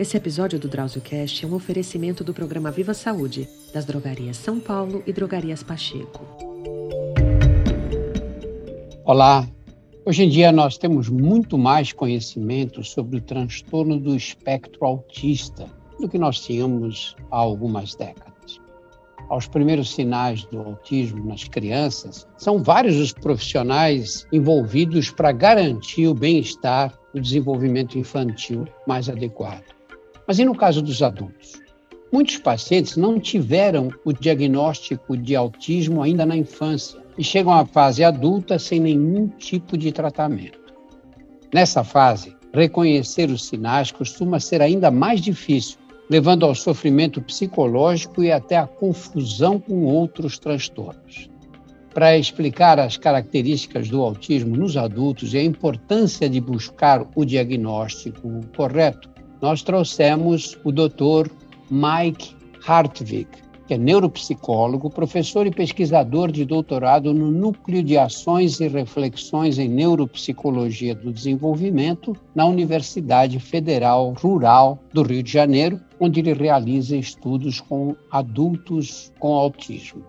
Esse episódio do DrauzioCast é um oferecimento do programa Viva Saúde, das drogarias São Paulo e drogarias Pacheco. Olá! Hoje em dia nós temos muito mais conhecimento sobre o transtorno do espectro autista do que nós tínhamos há algumas décadas. Aos primeiros sinais do autismo nas crianças, são vários os profissionais envolvidos para garantir o bem-estar e o desenvolvimento infantil mais adequado. Mas e no caso dos adultos? Muitos pacientes não tiveram o diagnóstico de autismo ainda na infância e chegam à fase adulta sem nenhum tipo de tratamento. Nessa fase, reconhecer os sinais costuma ser ainda mais difícil, levando ao sofrimento psicológico e até à confusão com outros transtornos. Para explicar as características do autismo nos adultos e a importância de buscar o diagnóstico correto, nós trouxemos o Dr. Mike Hartwig, que é neuropsicólogo, professor e pesquisador de doutorado no Núcleo de Ações e Reflexões em Neuropsicologia do Desenvolvimento na Universidade Federal Rural do Rio de Janeiro, onde ele realiza estudos com adultos com autismo.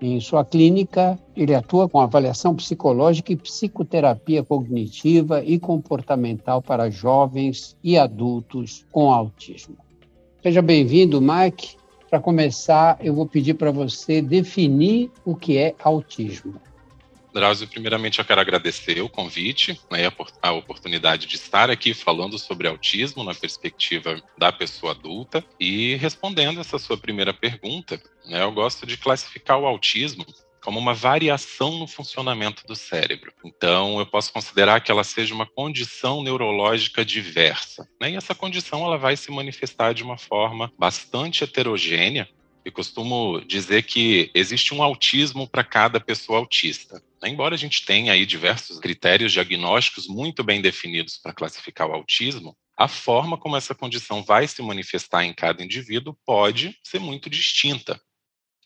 Em sua clínica, ele atua com avaliação psicológica e psicoterapia cognitiva e comportamental para jovens e adultos com autismo. Seja bem-vindo, Mike. Para começar, eu vou pedir para você definir o que é autismo. Drauzio, primeiramente eu quero agradecer o convite, né, a oportunidade de estar aqui falando sobre autismo na perspectiva da pessoa adulta e respondendo essa sua primeira pergunta, né, eu gosto de classificar o autismo como uma variação no funcionamento do cérebro. Então, eu posso considerar que ela seja uma condição neurológica diversa. Né? E essa condição ela vai se manifestar de uma forma bastante heterogênea. E costumo dizer que existe um autismo para cada pessoa autista. Embora a gente tenha aí diversos critérios diagnósticos muito bem definidos para classificar o autismo, a forma como essa condição vai se manifestar em cada indivíduo pode ser muito distinta.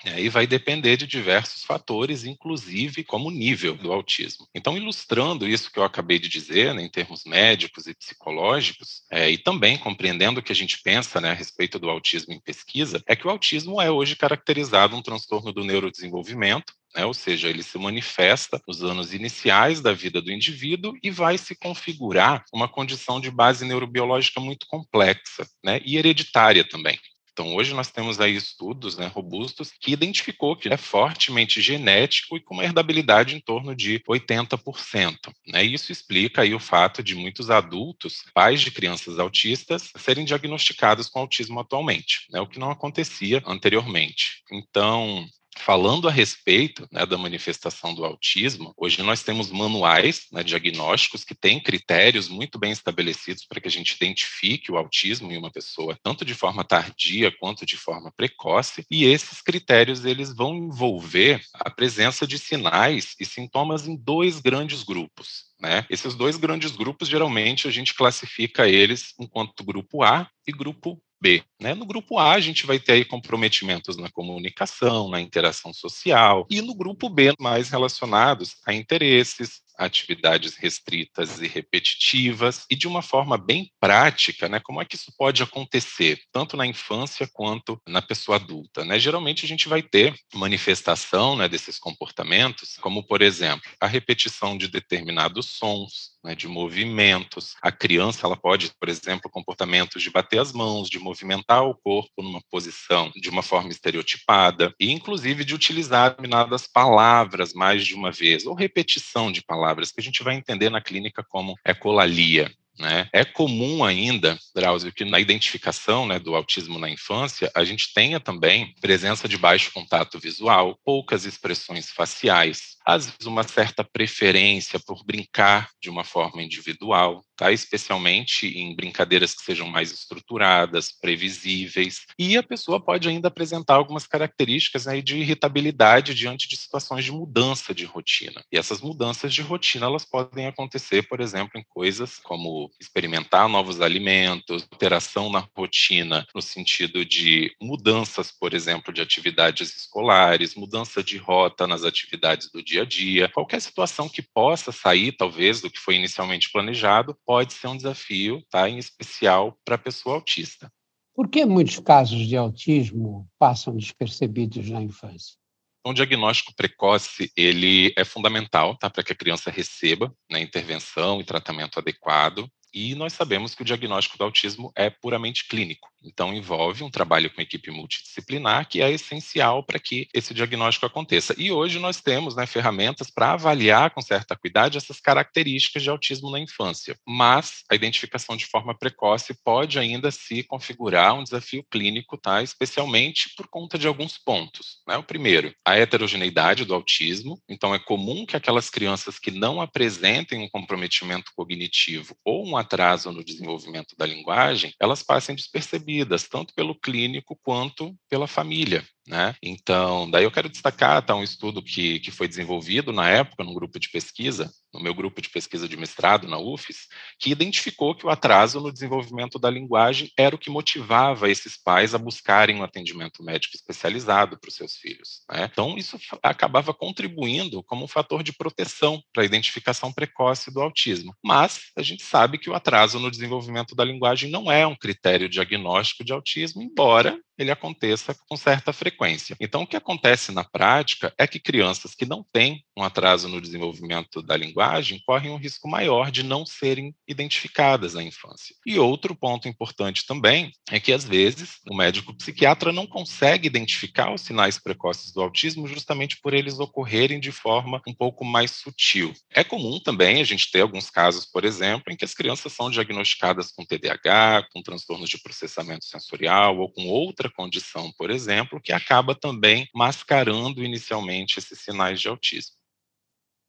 E aí vai depender de diversos fatores, inclusive como nível do autismo. Então, ilustrando isso que eu acabei de dizer, né, em termos médicos e psicológicos, é, e também compreendendo o que a gente pensa né, a respeito do autismo em pesquisa, é que o autismo é hoje caracterizado um transtorno do neurodesenvolvimento, né, ou seja, ele se manifesta nos anos iniciais da vida do indivíduo e vai se configurar uma condição de base neurobiológica muito complexa né, e hereditária também. Então, hoje nós temos aí estudos né, robustos que identificou que é fortemente genético e com uma herdabilidade em torno de 80%. Né? Isso explica aí o fato de muitos adultos, pais de crianças autistas, serem diagnosticados com autismo atualmente, né? o que não acontecia anteriormente. Então, Falando a respeito né, da manifestação do autismo, hoje nós temos manuais né, diagnósticos que têm critérios muito bem estabelecidos para que a gente identifique o autismo em uma pessoa, tanto de forma tardia quanto de forma precoce, e esses critérios eles vão envolver a presença de sinais e sintomas em dois grandes grupos. Né? Esses dois grandes grupos, geralmente, a gente classifica eles enquanto grupo A e grupo B. Né? No grupo A, a gente vai ter aí comprometimentos na comunicação, na interação social, e no grupo B, mais relacionados a interesses, atividades restritas e repetitivas, e de uma forma bem prática, né, como é que isso pode acontecer, tanto na infância quanto na pessoa adulta. Né? Geralmente a gente vai ter manifestação né, desses comportamentos, como, por exemplo, a repetição de determinados sons, né, de movimentos. A criança ela pode, por exemplo, comportamentos de bater as mãos, de movimentar o corpo numa posição de uma forma estereotipada, e inclusive de utilizar determinadas palavras mais de uma vez, ou repetição de palavras, que a gente vai entender na clínica como ecolalia. Né? É comum ainda, Drauzio, que na identificação né, do autismo na infância, a gente tenha também presença de baixo contato visual, poucas expressões faciais, às vezes uma certa preferência por brincar de uma forma individual, tá? especialmente em brincadeiras que sejam mais estruturadas, previsíveis, e a pessoa pode ainda apresentar algumas características aí de irritabilidade diante de situações de mudança de rotina. E essas mudanças de rotina elas podem acontecer, por exemplo, em coisas como experimentar novos alimentos, alteração na rotina, no sentido de mudanças, por exemplo, de atividades escolares, mudança de rota nas atividades do dia a dia, qualquer situação que possa sair, talvez, do que foi inicialmente planejado, pode ser um desafio, tá? em especial para a pessoa autista. Por que muitos casos de autismo passam despercebidos na infância? Um diagnóstico precoce ele é fundamental tá, para que a criança receba né, intervenção e tratamento adequado. E nós sabemos que o diagnóstico do autismo é puramente clínico. Então, envolve um trabalho com equipe multidisciplinar, que é essencial para que esse diagnóstico aconteça. E hoje nós temos né, ferramentas para avaliar com certa cuidado essas características de autismo na infância. Mas a identificação de forma precoce pode ainda se configurar um desafio clínico, tá? especialmente por conta de alguns pontos. Né? O primeiro, a heterogeneidade do autismo. Então, é comum que aquelas crianças que não apresentem um comprometimento cognitivo ou um atraso no desenvolvimento da linguagem, elas passem despercebidas, tanto pelo clínico quanto pela família. Né? Então, daí eu quero destacar tá, um estudo que, que foi desenvolvido na época num grupo de pesquisa, no meu grupo de pesquisa de mestrado na UFES, que identificou que o atraso no desenvolvimento da linguagem era o que motivava esses pais a buscarem um atendimento médico especializado para os seus filhos. Né? Então, isso acabava contribuindo como um fator de proteção para a identificação precoce do autismo. Mas a gente sabe que o atraso no desenvolvimento da linguagem não é um critério diagnóstico de autismo, embora ele aconteça com certa frequência. Então, o que acontece na prática é que crianças que não têm um atraso no desenvolvimento da linguagem correm um risco maior de não serem identificadas na infância. E outro ponto importante também é que, às vezes, o médico psiquiatra não consegue identificar os sinais precoces do autismo justamente por eles ocorrerem de forma um pouco mais sutil. É comum também a gente ter alguns casos, por exemplo, em que as crianças são diagnosticadas com TDAH, com transtornos de processamento sensorial ou com outra condição, por exemplo, que acaba também mascarando inicialmente esses sinais de autismo.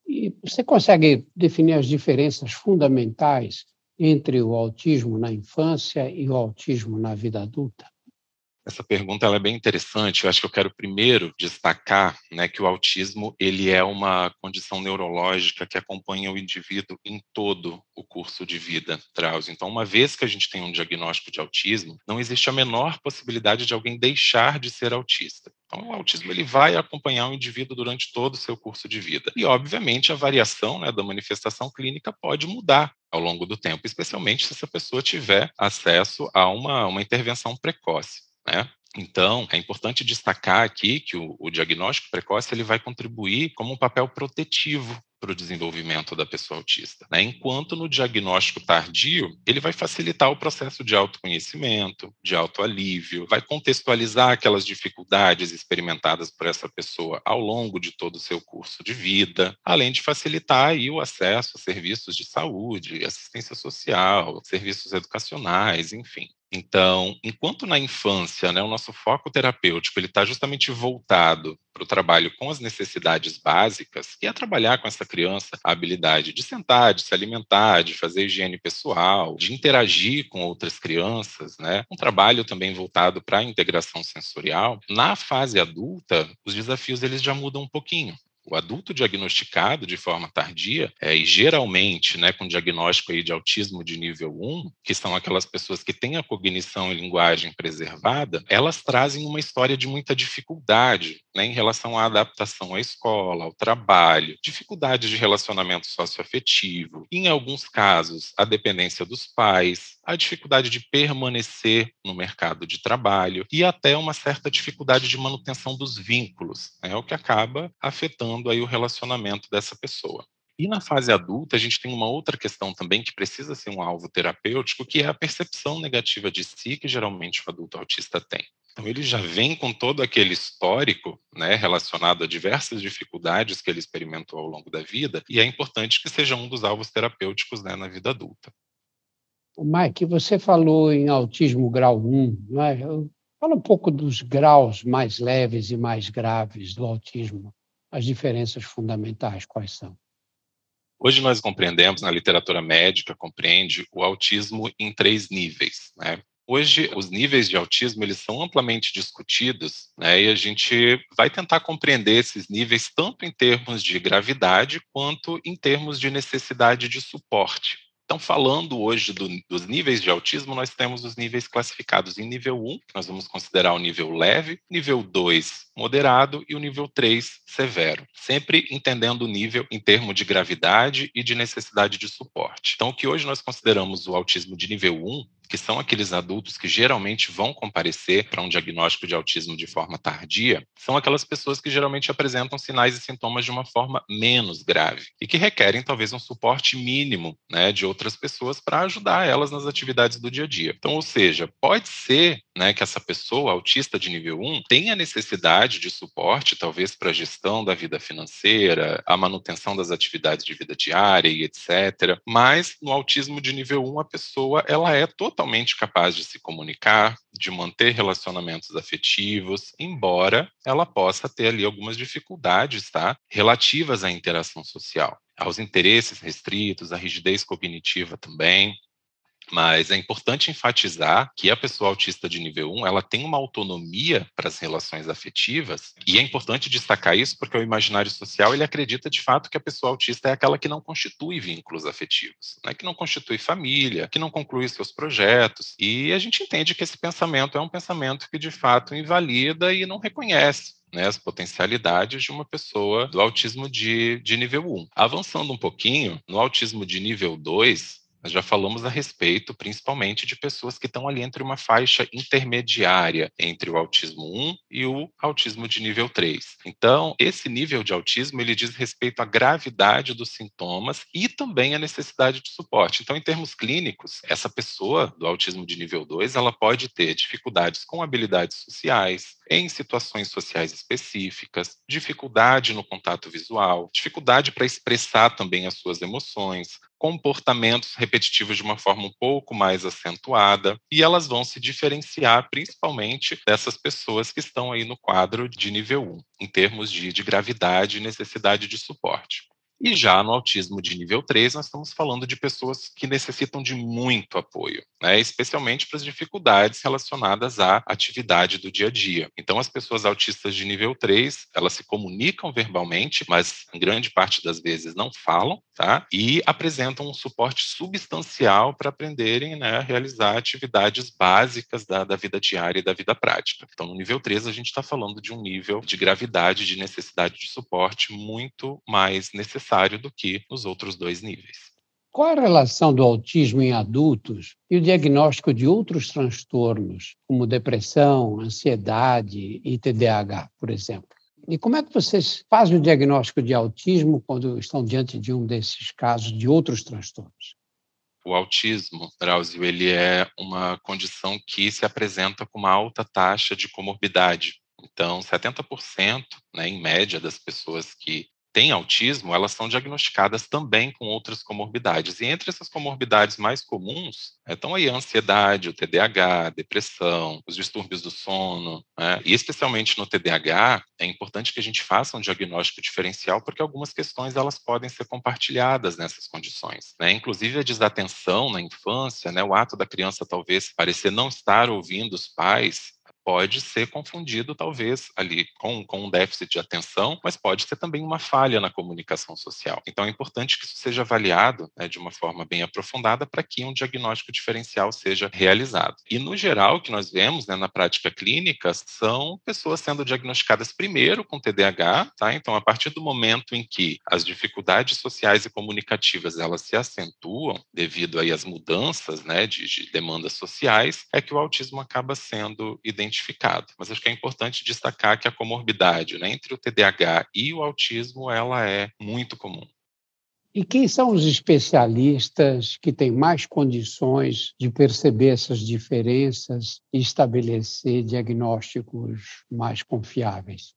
E você consegue definir as diferenças fundamentais entre o autismo na infância e o autismo na vida adulta? Essa pergunta é bem interessante. Eu acho que eu quero primeiro destacar né, que o autismo ele é uma condição neurológica que acompanha o indivíduo em todo o curso de vida, Drauzio. Então, uma vez que a gente tem um diagnóstico de autismo, não existe a menor possibilidade de alguém deixar de ser autista. Então, o autismo ele vai acompanhar o indivíduo durante todo o seu curso de vida. E, obviamente, a variação né, da manifestação clínica pode mudar ao longo do tempo, especialmente se essa pessoa tiver acesso a uma, uma intervenção precoce. Né? Então, é importante destacar aqui que o, o, diagnóstico precoce ele vai contribuir como um papel protetivo para o desenvolvimento da pessoa autista. Né? Enquanto no diagnóstico tardio, ele vai facilitar o processo de autoconhecimento, de autoalívio, vai contextualizar aquelas dificuldades experimentadas por essa pessoa ao longo de todo o seu curso de vida, além de facilitar aí o acesso a serviços de saúde, assistência social, serviços educacionais, enfim. Então, enquanto na infância, né, o nosso foco terapêutico ele está justamente voltado para o trabalho com as necessidades básicas, que é trabalhar com essa criança a habilidade de sentar, de se alimentar, de fazer higiene pessoal, de interagir com outras crianças, né? Um trabalho também voltado para a integração sensorial. Na fase adulta, os desafios eles já mudam um pouquinho. O adulto diagnosticado de forma tardia, é, e geralmente né, com diagnóstico aí de autismo de nível 1, que são aquelas pessoas que têm a cognição e linguagem preservada, elas trazem uma história de muita dificuldade né, em relação à adaptação à escola, ao trabalho, dificuldades de relacionamento socioafetivo, em alguns casos, a dependência dos pais, a dificuldade de permanecer no mercado de trabalho e até uma certa dificuldade de manutenção dos vínculos, né, o que acaba afetando aí o relacionamento dessa pessoa. E na fase adulta, a gente tem uma outra questão também que precisa ser um alvo terapêutico, que é a percepção negativa de si que geralmente o adulto autista tem. Então, ele já vem com todo aquele histórico né, relacionado a diversas dificuldades que ele experimentou ao longo da vida, e é importante que seja um dos alvos terapêuticos né, na vida adulta. Mike, você falou em autismo grau 1, não é? Fala um pouco dos graus mais leves e mais graves do autismo, as diferenças fundamentais, quais são? Hoje nós compreendemos, na literatura médica, compreende o autismo em três níveis. Né? Hoje, os níveis de autismo eles são amplamente discutidos, né, e a gente vai tentar compreender esses níveis tanto em termos de gravidade quanto em termos de necessidade de suporte. Então, falando hoje do, dos níveis de autismo, nós temos os níveis classificados em nível 1, que nós vamos considerar o nível leve, nível 2, moderado, e o nível 3, severo. Sempre entendendo o nível em termos de gravidade e de necessidade de suporte. Então, o que hoje nós consideramos o autismo de nível 1 que são aqueles adultos que geralmente vão comparecer para um diagnóstico de autismo de forma tardia, são aquelas pessoas que geralmente apresentam sinais e sintomas de uma forma menos grave e que requerem talvez um suporte mínimo né, de outras pessoas para ajudar elas nas atividades do dia a dia. Então, ou seja, pode ser né, que essa pessoa autista de nível 1 tenha necessidade de suporte, talvez para a gestão da vida financeira, a manutenção das atividades de vida diária e etc. Mas no autismo de nível 1, a pessoa ela é totalmente totalmente capaz de se comunicar, de manter relacionamentos afetivos, embora ela possa ter ali algumas dificuldades, tá? Relativas à interação social, aos interesses restritos, à rigidez cognitiva também. Mas é importante enfatizar que a pessoa autista de nível 1, ela tem uma autonomia para as relações afetivas, e é importante destacar isso porque o imaginário social, ele acredita de fato que a pessoa autista é aquela que não constitui vínculos afetivos, né? que não constitui família, que não conclui seus projetos, e a gente entende que esse pensamento é um pensamento que de fato invalida e não reconhece né, as potencialidades de uma pessoa do autismo de, de nível 1. Avançando um pouquinho, no autismo de nível 2, nós já falamos a respeito, principalmente, de pessoas que estão ali entre uma faixa intermediária entre o autismo 1 e o autismo de nível 3. Então, esse nível de autismo, ele diz respeito à gravidade dos sintomas e também à necessidade de suporte. Então, em termos clínicos, essa pessoa do autismo de nível 2, ela pode ter dificuldades com habilidades sociais, em situações sociais específicas, dificuldade no contato visual, dificuldade para expressar também as suas emoções, comportamentos repetitivos de uma forma um pouco mais acentuada, e elas vão se diferenciar principalmente dessas pessoas que estão aí no quadro de nível 1, em termos de, de gravidade e necessidade de suporte. E já no autismo de nível 3, nós estamos falando de pessoas que necessitam de muito apoio, né, especialmente para as dificuldades relacionadas à atividade do dia a dia. Então, as pessoas autistas de nível 3, elas se comunicam verbalmente, mas grande parte das vezes não falam, tá? E apresentam um suporte substancial para aprenderem né, a realizar atividades básicas da, da vida diária e da vida prática. Então, no nível 3, a gente está falando de um nível de gravidade, de necessidade de suporte muito mais necessário necessário do que nos outros dois níveis. Qual a relação do autismo em adultos e o diagnóstico de outros transtornos, como depressão, ansiedade e TDAH, por exemplo? E como é que vocês fazem o diagnóstico de autismo quando estão diante de um desses casos de outros transtornos? O autismo, Drauzio, ele é uma condição que se apresenta com uma alta taxa de comorbidade. Então, 70%, né, em média, das pessoas que têm autismo, elas são diagnosticadas também com outras comorbidades. E entre essas comorbidades mais comuns estão aí a ansiedade, o TDAH, a depressão, os distúrbios do sono. Né? E especialmente no TDAH, é importante que a gente faça um diagnóstico diferencial, porque algumas questões elas podem ser compartilhadas nessas condições. Né? Inclusive a desatenção na infância, né? o ato da criança talvez parecer não estar ouvindo os pais, pode ser confundido, talvez, ali com, com um déficit de atenção, mas pode ser também uma falha na comunicação social. Então, é importante que isso seja avaliado né, de uma forma bem aprofundada para que um diagnóstico diferencial seja realizado. E, no geral, o que nós vemos né, na prática clínica são pessoas sendo diagnosticadas primeiro com TDAH, tá? Então, a partir do momento em que as dificuldades sociais e comunicativas elas se acentuam devido aí às mudanças né, de, de demandas sociais, é que o autismo acaba sendo identificado identificado. Mas acho que é importante destacar que a comorbidade né, entre o TDAH e o autismo ela é muito comum. E quem são os especialistas que têm mais condições de perceber essas diferenças e estabelecer diagnósticos mais confiáveis?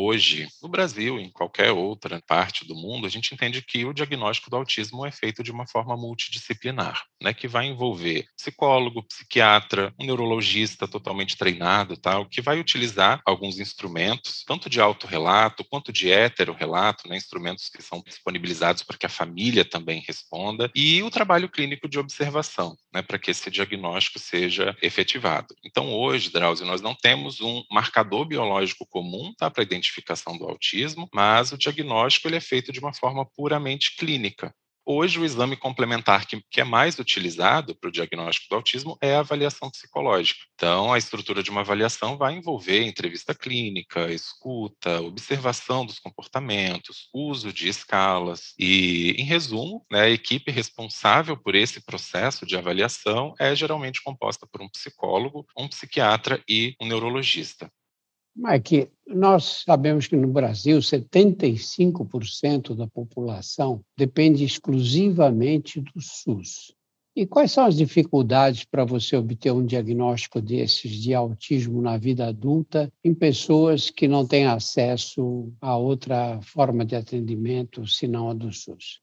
Hoje, no Brasil, em qualquer outra parte do mundo, a gente entende que o diagnóstico do autismo é feito de uma forma multidisciplinar, né, que vai envolver psicólogo, psiquiatra, um neurologista totalmente treinado, tal, que vai utilizar alguns instrumentos, tanto de autorrelato quanto de heterorrelato, né, instrumentos que são disponibilizados para que a família também responda, e o trabalho clínico de observação, né, para que esse diagnóstico seja efetivado. Então, hoje, Drauzio, nós não temos um marcador biológico comum tá, para identificação do autismo, mas o diagnóstico ele é feito de uma forma puramente clínica. hoje o exame complementar que, que é mais utilizado para o diagnóstico do autismo é a avaliação psicológica. Então, a estrutura de uma avaliação vai envolver entrevista clínica, escuta, observação dos comportamentos, uso de escalas e, em resumo, né, a equipe responsável por esse processo de avaliação é geralmente composta por um psicólogo, um psiquiatra e um neurologista. Mike, nós sabemos que no Brasil 75% da população depende exclusivamente do SUS. E quais são as dificuldades para você obter um diagnóstico desses de autismo na vida adulta em pessoas que não têm acesso a outra forma de atendimento senão a do SUS?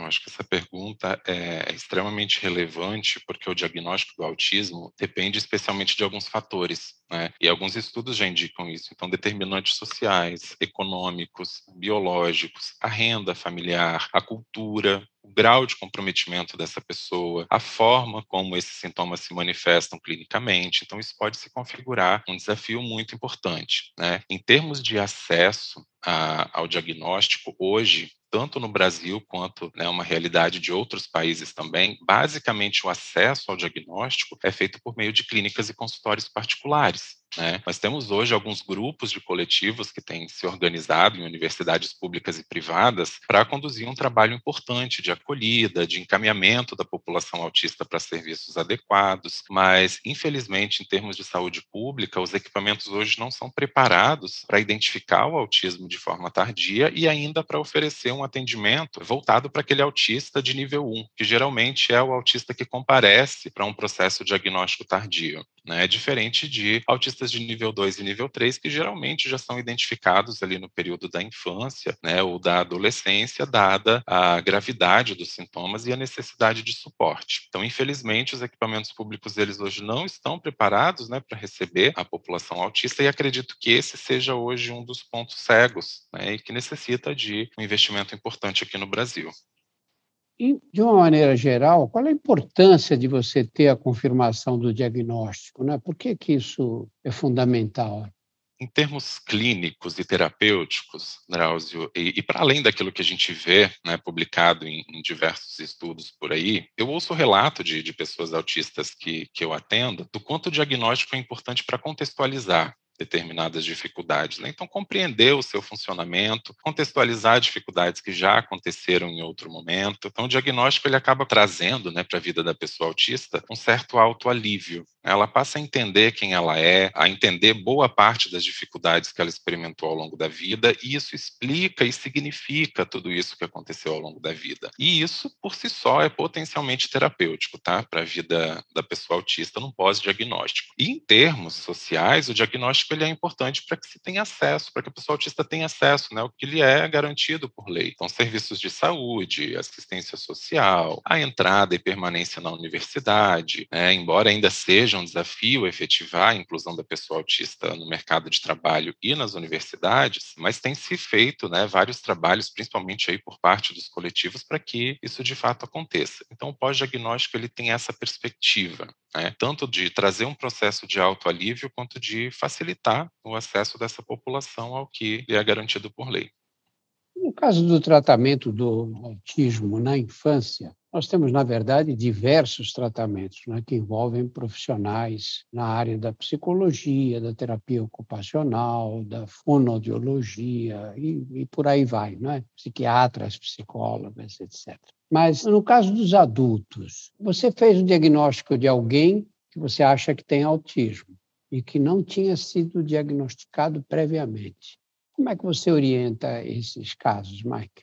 Eu acho que essa pergunta é extremamente relevante porque o diagnóstico do autismo depende especialmente de alguns fatores, né? E alguns estudos já indicam isso. Então, determinantes sociais, econômicos, biológicos, a renda familiar, a cultura, o grau de comprometimento dessa pessoa, a forma como esses sintomas se manifestam clinicamente. Então, isso pode se configurar um desafio muito importante. Né? Em termos de acesso a, ao diagnóstico, hoje, tanto no Brasil quanto né, uma realidade de outros países também, basicamente o acesso ao diagnóstico é feito por meio de clínicas e consultórios particulares. Né? Nós temos hoje alguns grupos de coletivos que têm se organizado em universidades públicas e privadas para conduzir um trabalho importante de acolhida, de encaminhamento da população autista para serviços adequados, mas, infelizmente, em termos de saúde pública, os equipamentos hoje não são preparados para identificar o autismo de forma tardia e ainda para oferecer um atendimento voltado para aquele autista de nível 1, que geralmente é o autista que comparece para um processo diagnóstico tardio né? Diferente de autistas de nível 2 e nível 3, que geralmente já são identificados ali no período da infância, né, ou da adolescência, dada a gravidade dos sintomas e a necessidade de suporte. Então, infelizmente, os equipamentos públicos eles hoje não estão preparados, né, para receber a população autista e acredito que esse seja hoje um dos pontos cegos, né, e que necessita de um investimento importante aqui no Brasil. E, de uma maneira geral, qual é a importância de você ter a confirmação do diagnóstico? Né? Por que, que isso é fundamental? Em termos clínicos e terapêuticos, Drauzio, e, e para além daquilo que a gente vê né, publicado em, em, diversos estudos por aí, eu ouço relato de, de pessoas autistas que, que eu atendo do quanto o diagnóstico é importante para contextualizar determinadas dificuldades. Né? Então, compreender o seu funcionamento, contextualizar dificuldades que já aconteceram em outro momento. Então, o diagnóstico ele acaba trazendo né, para a vida da pessoa autista um certo autoalívio. Ela passa a entender quem ela é, a entender boa parte das dificuldades que ela experimentou ao longo da vida, e isso explica e significa tudo isso que aconteceu ao longo da vida. E isso, por si só, é potencialmente terapêutico tá? para a vida da pessoa autista num pós-diagnóstico. E em termos sociais, o diagnóstico ele é importante para que se tenha acesso, para que a pessoa autista tenha acesso, né, o que lhe é garantido por lei. Então, serviços de saúde, assistência social, a entrada e permanência na universidade, né, embora ainda seja um desafio efetivar a inclusão da pessoa autista no mercado de trabalho e nas universidades, mas tem se feito né, vários trabalhos, principalmente aí por parte dos coletivos, para que isso de fato aconteça. Então, o pós-diagnóstico ele tem essa perspectiva, né, tanto de trazer um processo de autoalívio quanto de facilitar o acesso dessa população ao que lhe é garantido por lei. No caso do tratamento do autismo na infância, nós temos, na verdade, diversos tratamentos né, que envolvem profissionais na área da psicologia, da terapia ocupacional, da fonoaudiologia e, e por aí vai, né? psiquiatras, psicólogas, etc. Mas no caso dos adultos, você fez o diagnóstico de alguém que você acha que tem autismo e que não tinha sido diagnosticado previamente. Como é que você orienta esses casos, Mike?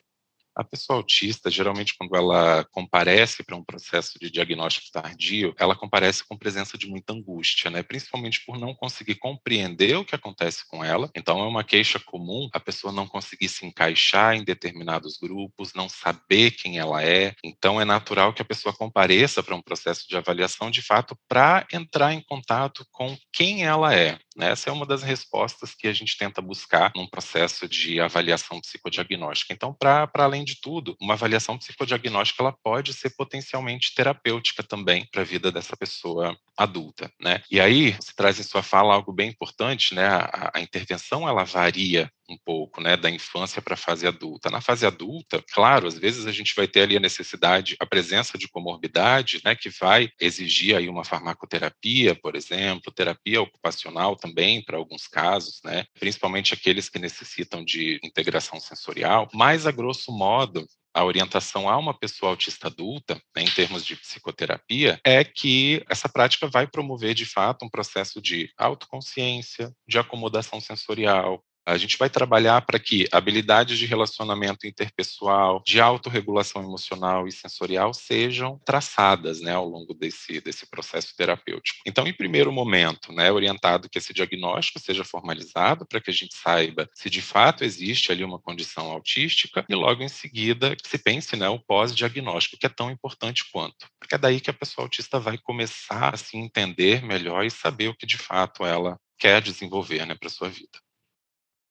A pessoa autista, geralmente, quando ela comparece para um processo de diagnóstico tardio, ela comparece com presença de muita angústia, né? Principalmente por não conseguir compreender o que acontece com ela. Então, é uma queixa comum a pessoa não conseguir se encaixar em determinados grupos, não saber quem ela é. Então, é natural que a pessoa compareça para um processo de avaliação, de fato, para entrar em contato com quem ela é. Né? Essa é uma das respostas que a gente tenta buscar num processo de avaliação psicodiagnóstica. Então, para além de tudo, uma avaliação psicodiagnóstica ela pode ser potencialmente terapêutica também para a vida dessa pessoa adulta, né? E aí você traz em sua fala algo bem importante, né? A, a intervenção ela varia um pouco, né, da infância para a fase adulta. Na fase adulta, claro, às vezes a gente vai ter ali a necessidade, a presença de comorbidade, né, que vai exigir aí uma farmacoterapia, por exemplo, terapia ocupacional também para alguns casos, né, principalmente aqueles que necessitam de integração sensorial, mas a grosso modo, a orientação a uma pessoa autista adulta, né, em termos de psicoterapia, é que essa prática vai promover, de fato, um processo de autoconsciência, de acomodação sensorial, a gente vai trabalhar para que habilidades de relacionamento interpessoal, de autorregulação emocional e sensorial sejam traçadas né, ao longo desse, desse processo terapêutico. Então, em primeiro momento, né, orientado que esse diagnóstico seja formalizado para que a gente saiba se de fato existe ali uma condição autística e logo em seguida se pense né, o pós-diagnóstico, que é tão importante quanto. Porque é daí que a pessoa autista vai começar a se entender melhor e saber o que de fato ela quer desenvolver né, para sua vida.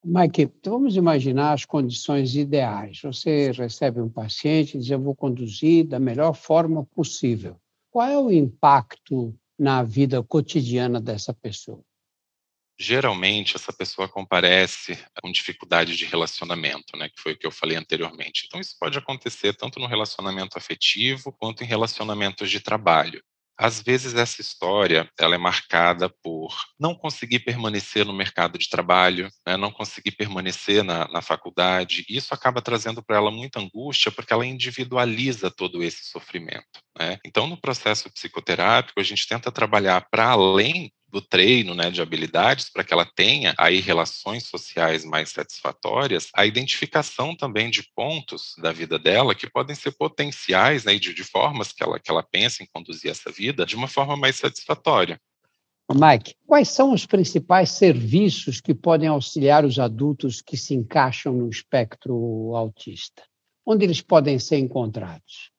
Mike, vamos imaginar as condições ideais. Você recebe um paciente e diz: Eu vou conduzir da melhor forma possível. Qual é o impacto na vida cotidiana dessa pessoa? Geralmente, essa pessoa comparece com dificuldade de relacionamento, né, que foi o que eu falei anteriormente. Então, isso pode acontecer tanto no relacionamento afetivo quanto em relacionamentos de trabalho. Às vezes essa história ela é marcada por não conseguir permanecer no mercado de trabalho, né, não conseguir permanecer na, na faculdade. Isso acaba trazendo para ela muita angústia, porque ela individualiza todo esse sofrimento. Né? Então, no processo psicoterápico, a gente tenta trabalhar para além do treino, né, de habilidades para que ela tenha aí relações sociais mais satisfatórias, a identificação também de pontos da vida dela que podem ser potenciais, né, de, de formas que ela que ela pensa em conduzir essa vida de uma forma mais satisfatória. Mike, quais são os principais serviços que podem auxiliar os adultos que se encaixam no espectro autista? Onde eles podem ser encontrados?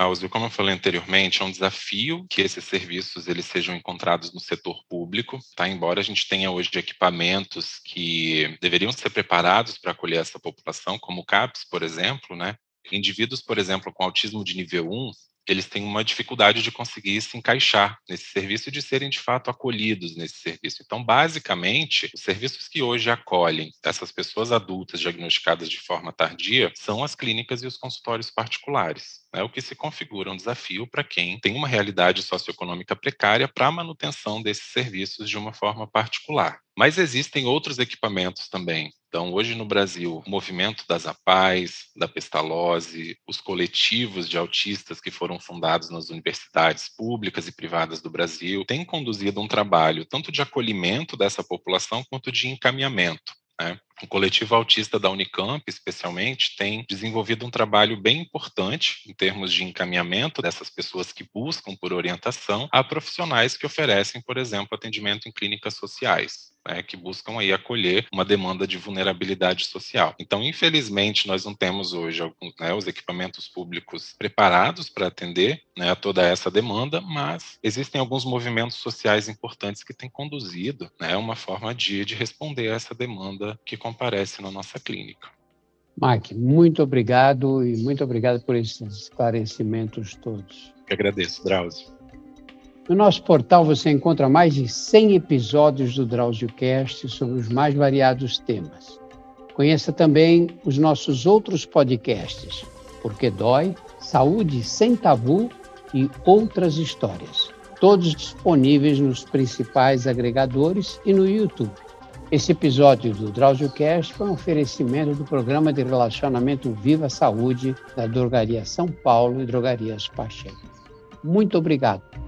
Áudio, como eu falei anteriormente, é um desafio que esses serviços eles sejam encontrados no setor público, tá? Embora a gente tenha hoje equipamentos que deveriam ser preparados para acolher essa população, como o CAPS, por exemplo, né? Indivíduos, por exemplo, com autismo de nível 1, eles têm uma dificuldade de conseguir se encaixar nesse serviço e de serem de fato acolhidos nesse serviço. Então, basicamente, os serviços que hoje acolhem essas pessoas adultas diagnosticadas de forma tardia são as clínicas e os consultórios particulares. Né, o que se configura um desafio para quem tem uma realidade socioeconômica precária para a manutenção desses serviços de uma forma particular. Mas existem outros equipamentos também. Então, hoje no Brasil, o movimento das APAES, da Pestalozzi, os coletivos de autistas que foram fundados nas universidades públicas e privadas do Brasil, têm conduzido um trabalho tanto de acolhimento dessa população quanto de encaminhamento. Né? O coletivo autista da Unicamp, especialmente, tem desenvolvido um trabalho bem importante em termos de encaminhamento dessas pessoas que buscam por orientação a profissionais que oferecem, por exemplo, atendimento em clínicas sociais né, que buscam aí acolher uma demanda de vulnerabilidade social. Então, infelizmente, nós não temos hoje alguns, né, os equipamentos públicos preparados para atender né, a toda essa demanda, mas existem alguns movimentos sociais importantes que têm conduzido né, uma forma de, de responder a essa demanda que comparece na nossa clínica. Mike, muito obrigado e muito obrigado por esses esclarecimentos todos. Eu agradeço, Drauzio. No nosso portal você encontra mais de 100 episódios do DrauzioCast sobre os mais variados temas. Conheça também os nossos outros podcasts, Porque Dói, Saúde Sem Tabu e Outras Histórias, todos disponíveis nos principais agregadores e no YouTube. Esse episódio do DrauzioCast foi um oferecimento do programa de relacionamento Viva Saúde da Drogaria São Paulo e Drogarias Pacheco. Muito obrigado.